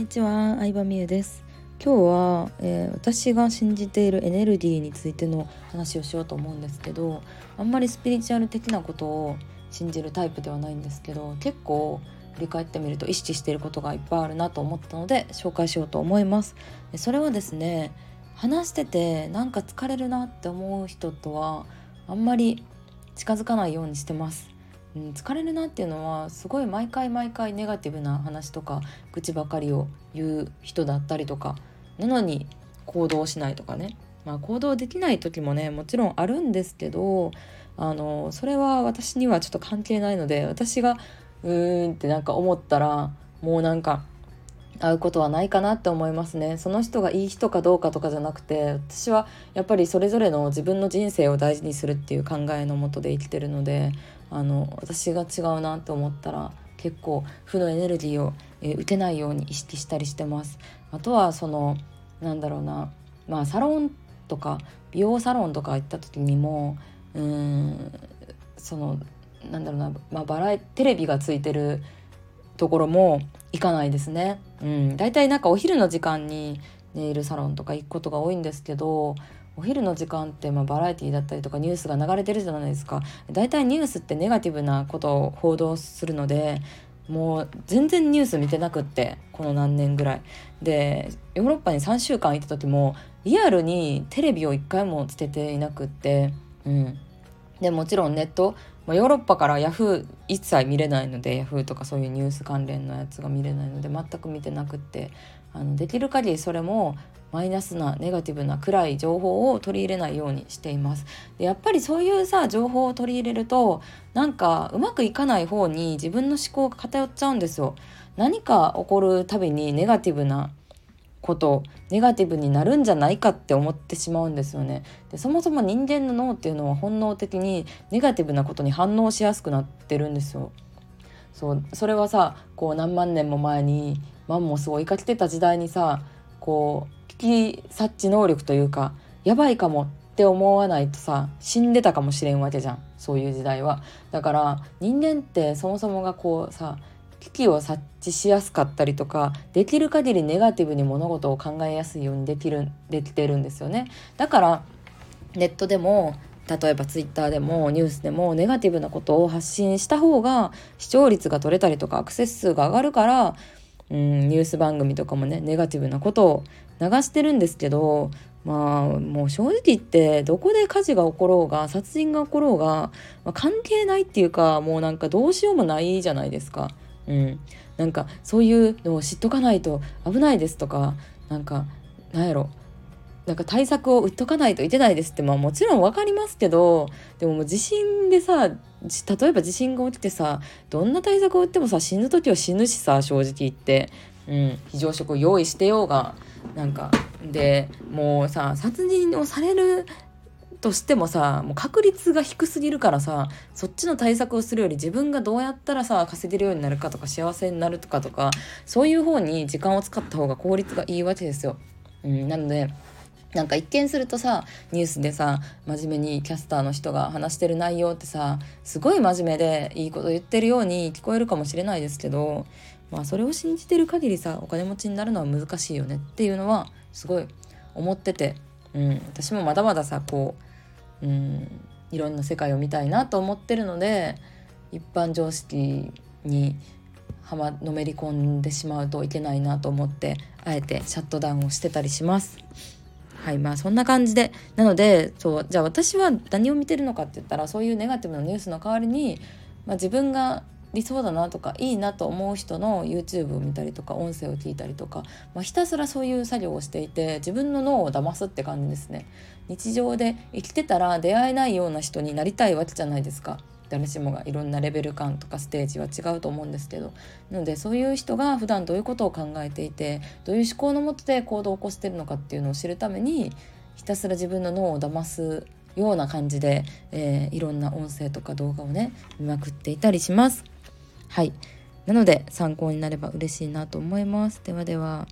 にちは、相葉美優です。今日は、えー、私が信じているエネルギーについての話をしようと思うんですけどあんまりスピリチュアル的なことを信じるタイプではないんですけど結構振り返ってみると意識していることがいっぱいあるなと思ったので紹介しようと思います。それはですね話しててなんか疲れるなって思う人とはあんまり近づかないようにしてます。うん、疲れるなっていうのはすごい毎回毎回ネガティブな話とか愚痴ばかりを言う人だったりとかなのに行動しないとかね、まあ、行動できない時もねもちろんあるんですけどあのそれは私にはちょっと関係ないので私がうーんってなんか思ったらもうなんか会うことはないかなって思いますね。その人がいい人かどうかとかじゃなくて私はやっぱりそれぞれの自分の人生を大事にするっていう考えのもとで生きてるのであの私が違うなと思ったら結構負のエネルギーを、えー、受けないように意識したりしてますあとはそのなんだろうなまあサロンとか美容サロンとか行った時にもうーんそのなんだろうな、まあ、バラエテレビがついてるところも行かないですね。うん、だいたいなんかお昼の時間にネイルサロンとか行くことが多いんですけどお昼の時間ってまあバラエティだったりとかニュースが流れてるじゃないですか。大体ニュースってネガティブなことを報道するのでもう全然ニュース見てなくってこの何年ぐらい。でヨーロッパに3週間行った時もリアルにテレビを1回もつけていなくってうん。でもちろんネット、ヨーロッパからヤフー一切見れないのでヤフーとかそういうニュース関連のやつが見れないので全く見てなくって。あのできる限りそれもマイナスなネガティブな暗い情報を取り入れないようにしています。でやっぱりそういうさ情報を取り入れるとなんかうまくいかない方に自分の思考が偏っちゃうんですよ。何か起こるたびにネガティブなことネガティブになるんじゃないかって思ってしまうんですよね。でそもそも人間の脳っていうのは本能的にネガティブなことに反応しやすくなってるんですよ。そうそれはさこう何万年も前にマンモスを追いかけてた時代にさこう危機察知能力というかやばいかもって思わないとさ死んでたかもしれんわけじゃんそういう時代は。だから人間ってそもそもがこうさ危機を察知しやすかったりとかできる限りネガティブに物事を考えやすいようにできるできてるんですよね。だからネットでも例えばツイッターでもニュースでもネガティブなことを発信した方が視聴率が取れたりとかアクセス数が上がるからうんニュース番組とかもねネガティブなことを流してるんですけどまあもう正直言ってどこで火事が起ころうが殺人が起ころうが、まあ、関係ないっていうかもうなんかどうしようもないじゃないですか。うん、なんかそういうのを知っとかないと危ないですとかなんかなんやろなんか対策を打っとかないといけないですってまあもちろん分かりますけどでももう地震でさ例えば地震が起きてさどんな対策を打ってもさ死ぬ時は死ぬしさ正直言って、うん、非常食を用意してようがなんかでもうさ殺人をされるとしてもさもう確率が低すぎるからさそっちの対策をするより自分がどうやったらさ稼げるようになるかとか幸せになるとかとかそういう方に時間を使った方が効率がいいわけですよ。うん、なのでなんか一見するとさニュースでさ真面目にキャスターの人が話してる内容ってさすごい真面目でいいこと言ってるように聞こえるかもしれないですけどまあそれを信じてる限りさお金持ちになるのは難しいよねっていうのはすごい思ってて、うん、私もまだまださこう、うん、いろんな世界を見たいなと思ってるので一般常識にはまのめり込んでしまうといけないなと思ってあえてシャットダウンをしてたりします。はいまあそんな感じで。なのでそうじゃあ私は何を見てるのかって言ったらそういうネガティブなニュースの代わりに、まあ、自分が理想だなとかいいなと思う人の YouTube を見たりとか音声を聞いたりとか、まあ、ひたすらそういう作業をしていて自分の脳を騙すって感じですね。日常で生きてたら出会えないような人になりたいわけじゃないですか。誰しもがいろんなレベル感とかステージは違うと思うんですけどなのでそういう人が普段どういうことを考えていてどういう思考のもとで行動を起こしてるのかっていうのを知るためにひたすら自分の脳を騙すような感じで、えー、いろんな音声とか動画をね見まくっていたりします。はいなので参考になれば嬉しいなと思います。ではでは。